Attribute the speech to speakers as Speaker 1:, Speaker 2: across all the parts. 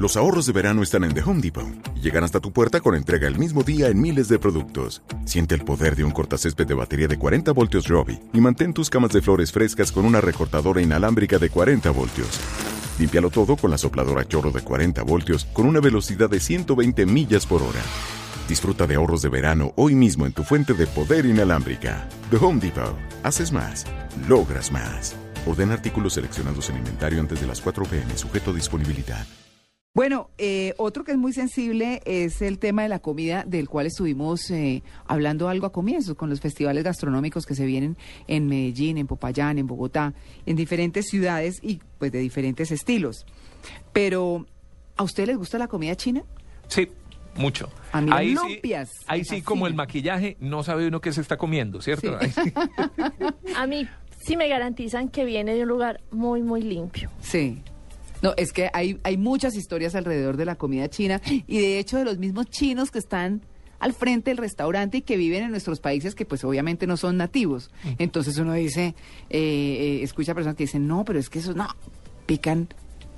Speaker 1: Los ahorros de verano están en The Home Depot y llegan hasta tu puerta con entrega el mismo día en miles de productos. Siente el poder de un cortacésped de batería de 40 voltios Robbie y mantén tus camas de flores frescas con una recortadora inalámbrica de 40 voltios. Límpialo todo con la sopladora chorro de 40 voltios con una velocidad de 120 millas por hora. Disfruta de ahorros de verano hoy mismo en tu fuente de poder inalámbrica. The Home Depot. Haces más. Logras más. Orden artículos seleccionados en inventario antes de las 4 pm, sujeto a disponibilidad.
Speaker 2: Bueno, eh, otro que es muy sensible es el tema de la comida, del cual estuvimos eh, hablando algo a comienzos con los festivales gastronómicos que se vienen en Medellín, en Popayán, en Bogotá, en diferentes ciudades y pues de diferentes estilos. Pero, ¿a usted les gusta la comida china?
Speaker 3: Sí, mucho.
Speaker 2: A mí
Speaker 3: ahí sí, ahí sí, como el maquillaje, no sabe uno qué se está comiendo, ¿cierto?
Speaker 2: Sí.
Speaker 3: Ahí sí.
Speaker 4: A mí sí me garantizan que viene de un lugar muy, muy limpio.
Speaker 2: Sí. No, es que hay, hay muchas historias alrededor de la comida china y de hecho de los mismos chinos que están al frente del restaurante y que viven en nuestros países que pues obviamente no son nativos. Entonces uno dice, eh, eh, escucha personas que dicen, no, pero es que eso no, pican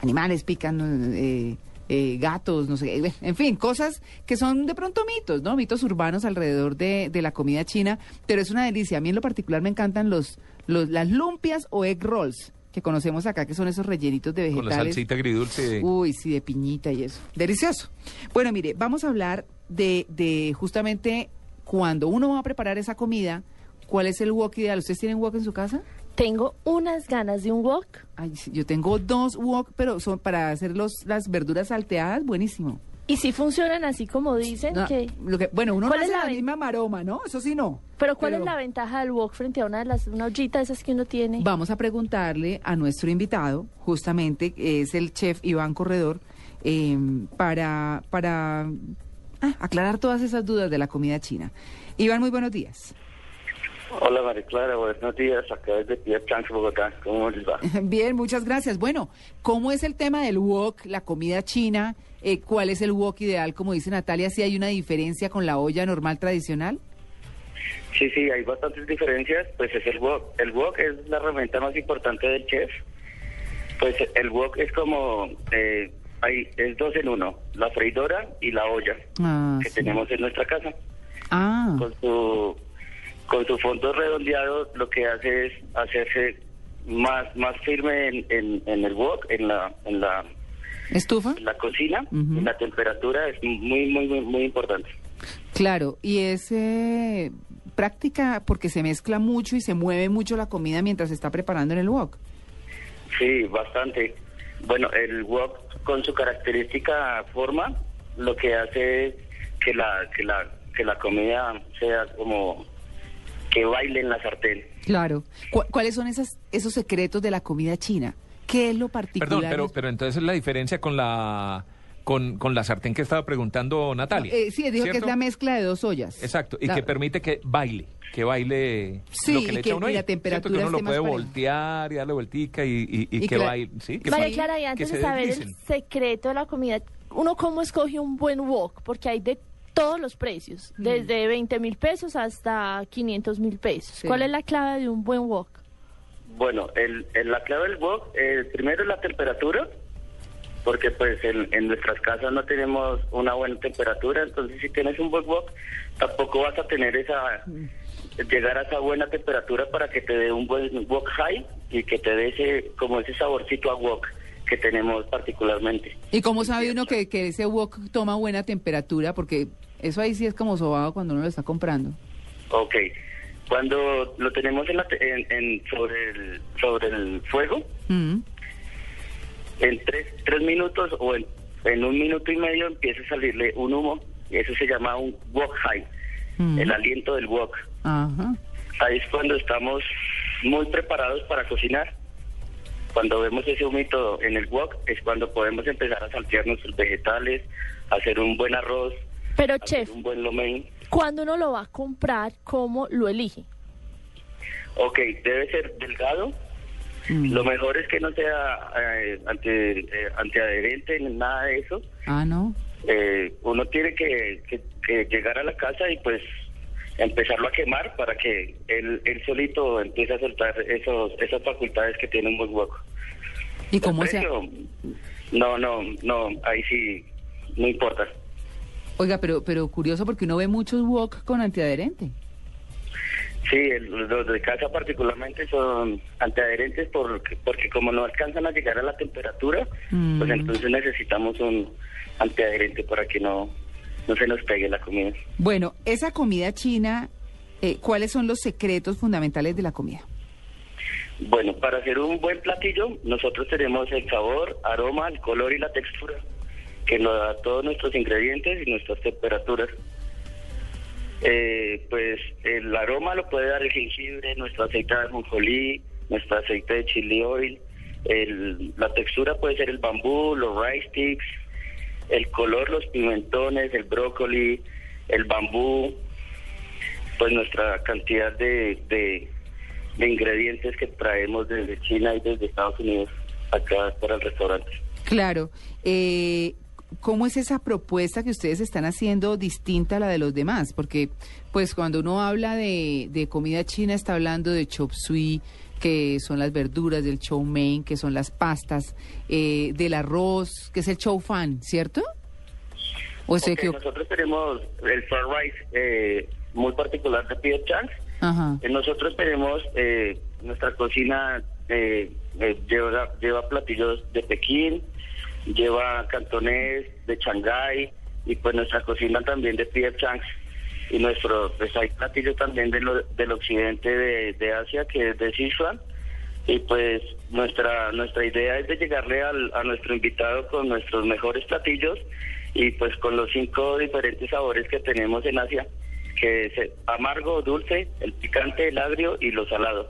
Speaker 2: animales, pican eh, eh, gatos, no sé, qué. en fin, cosas que son de pronto mitos, ¿no? Mitos urbanos alrededor de, de la comida china, pero es una delicia. A mí en lo particular me encantan los, los las lumpias o egg rolls que conocemos acá, que son esos rellenitos de
Speaker 3: Con la
Speaker 2: vegetales.
Speaker 3: salsita agridulce.
Speaker 2: Uy, sí, de piñita y eso. Delicioso. Bueno, mire, vamos a hablar de, de justamente cuando uno va a preparar esa comida, ¿cuál es el wok ideal? ¿Ustedes tienen wok en su casa?
Speaker 4: Tengo unas ganas de un wok.
Speaker 2: Ay, sí, yo tengo dos wok, pero son para hacer los, las verduras salteadas, buenísimo.
Speaker 4: Y si funcionan así como dicen
Speaker 2: No,
Speaker 4: que...
Speaker 2: lo que, bueno, uno no
Speaker 4: ¿Cuál
Speaker 2: hace
Speaker 4: la
Speaker 2: misma maroma, ¿no? Eso sí no.
Speaker 4: Pero ¿cuál
Speaker 2: Pero
Speaker 4: es la ventaja del wok frente a una de las una ollita de esas que uno tiene?
Speaker 2: Vamos a preguntarle a nuestro invitado, justamente, es el chef Iván Corredor, eh, para, para ah, aclarar todas esas dudas de la comida china. Iván, muy buenos días.
Speaker 5: Hola María Clara, buenos días, acá desde Piedras Blancas, Bogotá, ¿cómo les va?
Speaker 2: Bien, muchas gracias. Bueno, ¿cómo es el tema del wok, la comida china? Eh, ¿Cuál es el wok ideal? Como dice Natalia, ¿si hay una diferencia con la olla normal tradicional?
Speaker 5: Sí, sí, hay bastantes diferencias, pues es el wok. El wok es la herramienta más importante del chef. Pues el wok es como, eh, hay, es dos en uno, la freidora y la olla
Speaker 2: Ah,
Speaker 5: que
Speaker 2: sí.
Speaker 5: tenemos en nuestra casa.
Speaker 2: Ah,
Speaker 5: Con su, con su fondo redondeado lo que hace es hacerse más, más firme en, en, en el wok, en la, en la,
Speaker 2: ¿estufa?
Speaker 5: en la cocina, y la temperatura es muy, muy, muy, muy importante.
Speaker 2: Claro, y es eh, práctica porque se mezcla mucho y se mueve mucho la comida mientras se está preparando en el wok.
Speaker 5: Sí, bastante. Bueno, el wok con su característica forma lo que hace es que la que la que la comida sea como que baile en la sartén.
Speaker 2: Claro. ¿Cu- ¿Cuáles son esas, esos secretos de la comida china? ¿Qué es lo particular?
Speaker 3: Perdón, pero, pero entonces es la diferencia con la con, con la sartén que estaba preguntando Natalia.
Speaker 2: Eh, sí, dijo que es la mezcla de dos ollas.
Speaker 3: Exacto, y
Speaker 2: La-
Speaker 3: que permite que baile, que baile
Speaker 2: Sí,
Speaker 3: lo que
Speaker 2: y
Speaker 3: le
Speaker 2: que-
Speaker 3: echa uno
Speaker 2: y
Speaker 3: ahí,
Speaker 2: la temperatura
Speaker 3: que uno lo puede voltear y darle vueltica y, y- y
Speaker 2: Y
Speaker 3: que
Speaker 2: que
Speaker 3: baile, ¿sí? Que
Speaker 4: María Clara, y
Speaker 3: que
Speaker 4: antes de saber el secreto de la comida, ¿uno cómo escoge un buen wok? Porque hay de todos los precios,
Speaker 2: Mm.
Speaker 4: desde 20 mil pesos hasta 500 mil pesos.
Speaker 2: Sí.
Speaker 4: ¿Cuál es la clave de un buen wok?
Speaker 5: Bueno, el, el- la clave del wok, eh, primero es la temperatura, porque pues en, en nuestras casas no tenemos una buena temperatura, entonces si tienes un buen wok, tampoco vas a tener esa llegar a esa buena temperatura para que te dé un buen wok high y que te dé ese como ese saborcito a wok que tenemos particularmente.
Speaker 2: ¿Y cómo sabe uno que, que ese wok toma buena temperatura? Porque eso ahí sí es como sobado cuando uno lo está comprando.
Speaker 5: Ok. Cuando lo tenemos en la te- en- en- sobre el sobre el fuego,
Speaker 2: Mm.
Speaker 5: en tres, tres minutos o en, en un minuto y medio empieza a salirle un humo y eso se llama un wok high,
Speaker 2: Mm.
Speaker 5: el aliento del wok.
Speaker 2: Ajá.
Speaker 5: Ahí es cuando estamos muy preparados para cocinar. Cuando vemos ese humito en el wok es cuando podemos empezar a saltear nuestros vegetales, hacer un buen arroz,
Speaker 4: Pero,
Speaker 5: hacer
Speaker 4: chef,
Speaker 5: un buen lomen.
Speaker 4: cuando uno lo va a comprar, ¿cómo lo elige?
Speaker 5: Ok, debe ser delgado.
Speaker 2: Mm.
Speaker 5: Lo mejor es que no sea eh, ante, eh, antiadherente, ni nada de eso.
Speaker 2: Ah, no.
Speaker 5: Eh, uno tiene que, que- que llegar a la casa y pues empezarlo a quemar para que él, él solito empiece a soltar esos, esas facultades que tiene un buen hueco.
Speaker 2: ¿Y cómo se,
Speaker 5: No, no, no, ahí sí, no importa.
Speaker 2: Oiga, pero, pero curioso porque uno ve muchos wok con antiadherente.
Speaker 5: Sí, el- los de casa particularmente son antiadherentes porque, porque como no alcanzan a llegar a la temperatura,
Speaker 2: Mm.
Speaker 5: pues entonces necesitamos un antiadherente para que no, no se nos pegue la comida.
Speaker 2: Bueno, esa comida china, eh, ¿cuáles son los secretos fundamentales de la comida?
Speaker 5: Bueno, para hacer un buen platillo, nosotros tenemos el sabor, aroma, el color y la textura que nos da todos nuestros ingredientes y nuestras temperaturas. Eh, pues el aroma lo puede dar el jengibre, nuestro aceite de ajonjolí, nuestro aceite de chili oil. El- la textura puede ser el bambú, los rice sticks. El color, los pimentones, el brócoli, el bambú. Pues nuestra cantidad de, de, de ingredientes que traemos desde China y desde Estados Unidos acá para el restaurante.
Speaker 2: Claro. Eh, ¿Cómo es esa propuesta que ustedes están haciendo distinta a la de los demás? Porque, pues, cuando uno habla de, de comida china, está hablando de chop suey, que son las verduras, del chow mein, que son las pastas, eh, del arroz, que es el chow fan, ¿cierto? ¿O estoy
Speaker 5: Ok,
Speaker 2: equivocado?
Speaker 5: nosotros tenemos el fried rice eh, muy particular de Pierre Chance.
Speaker 2: Ajá.
Speaker 5: Eh, Nosotros tenemos eh, nuestra cocina lleva, lleva platillos de Pekín, lleva cantonés de Shanghái y pues nuestra cocina también de Pierre Chance y nuestro pues hay platillos también de lo- del occidente de, de Asia que es de Sichuan y pues nuestra nuestra idea es de llegarle al- a nuestro invitado con nuestros mejores platillos y pues con los cinco diferentes sabores que tenemos en Asia que es el amargo, dulce, el picante, el agrio y lo salado.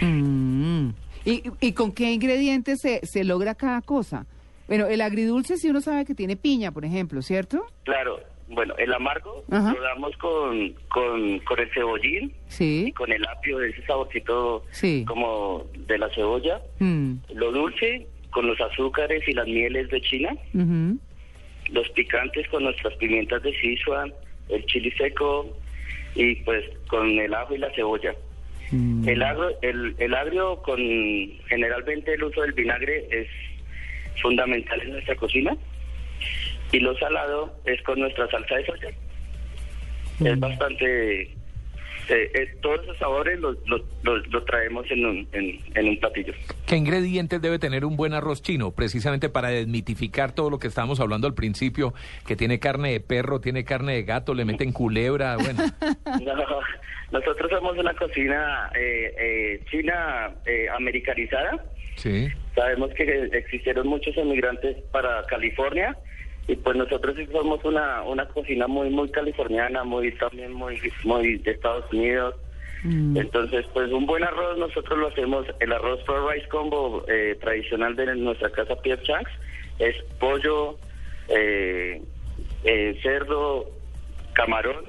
Speaker 2: Mm. ¿Y, ¿Y con qué ingredientes se, se logra cada cosa? Bueno, el agridulce sí uno sabe que tiene piña, por ejemplo, ¿cierto?
Speaker 5: Claro, bueno, el amargo
Speaker 2: Ajá.
Speaker 5: lo damos con, con, con el cebollín y
Speaker 2: Sí.
Speaker 5: con el apio, ese saborcito
Speaker 2: Sí.
Speaker 5: como de la cebolla.
Speaker 2: Mm.
Speaker 5: Lo dulce con los azúcares y las mieles de China. Los picantes con nuestras pimientas de Sichuan, el chili seco y pues con el ajo y la cebolla.
Speaker 2: Mm.
Speaker 5: El, agro, el, el agrio con generalmente el uso del vinagre es fundamental en nuestra cocina y lo salado es con nuestra salsa de soya. Es bastante... eh, eh, todos esos sabores los, los, los- los traemos en un, en, en un platillo.
Speaker 3: ¿Qué ingredientes debe tener un buen arroz chino? Precisamente para desmitificar todo lo que estábamos hablando al principio, que tiene carne de perro, tiene carne de gato, le meten culebra, bueno.
Speaker 5: No, nosotros somos una cocina eh, eh, china eh, americanizada.
Speaker 3: Sí.
Speaker 5: Sabemos que existieron muchos emigrantes para California y pues nosotros sí somos una, una cocina muy muy californiana, muy también muy muy de Estados Unidos.
Speaker 2: Mm.
Speaker 5: Entonces, pues un buen arroz nosotros lo hacemos, el arroz fried rice combo eh, tradicional de nuestra casa Pierre Chanks es pollo, eh, eh, cerdo, camarón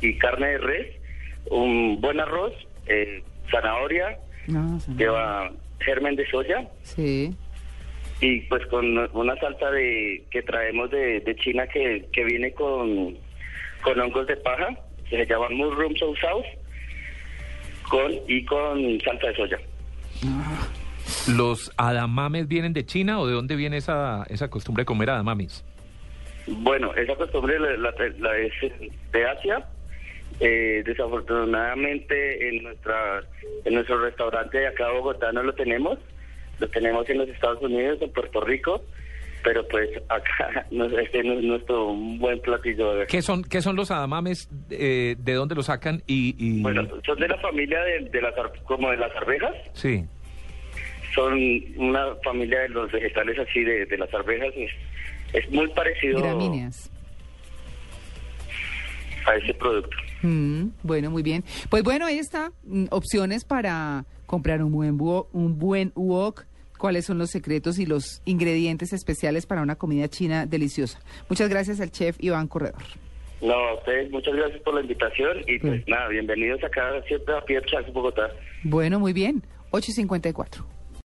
Speaker 5: y carne de res, un buen arroz, eh, zanahoria,
Speaker 2: No, sí.
Speaker 5: lleva germen de soya
Speaker 2: Sí.
Speaker 5: y pues con una salsa de que traemos de, de China que, que viene con, con hongos de paja, que se llaman mushroom sauce, con, y con salsa de soya.
Speaker 3: ¿Los adamames vienen de China o de dónde viene esa, esa costumbre de comer adamames?
Speaker 5: Bueno, esa costumbre la, la- la es de Asia. Eh, desafortunadamente en nuestra en nuestro restaurante de acá de Bogotá no lo tenemos. Lo tenemos en los Estados Unidos, en Puerto Rico. Pero pues acá no, este no es nuestro un buen platillo. de-
Speaker 3: ¿Qué son, qué son los adamames? eh, ¿De dónde los sacan? Y, y-
Speaker 5: Bueno, son de la familia de, de las como de las arvejas.
Speaker 3: Sí.
Speaker 5: Son una familia de los vegetales así de, de las arvejas. Es, es muy parecido
Speaker 2: Gramíneas.
Speaker 5: A ese producto.
Speaker 2: Mm, bueno, muy bien. Pues bueno, ahí está. Mm, opciones para comprar un buen, wok- un buen wok. ¿Cuáles son los secretos y los ingredientes especiales para una comida china deliciosa? Muchas gracias al chef Iván Corredor.
Speaker 5: No, a ustedes muchas gracias por la invitación y pues
Speaker 2: Sí.
Speaker 5: nada, bienvenidos acá siempre a Pierre Charles, Bogotá.
Speaker 2: Bueno, muy bien. 8.54.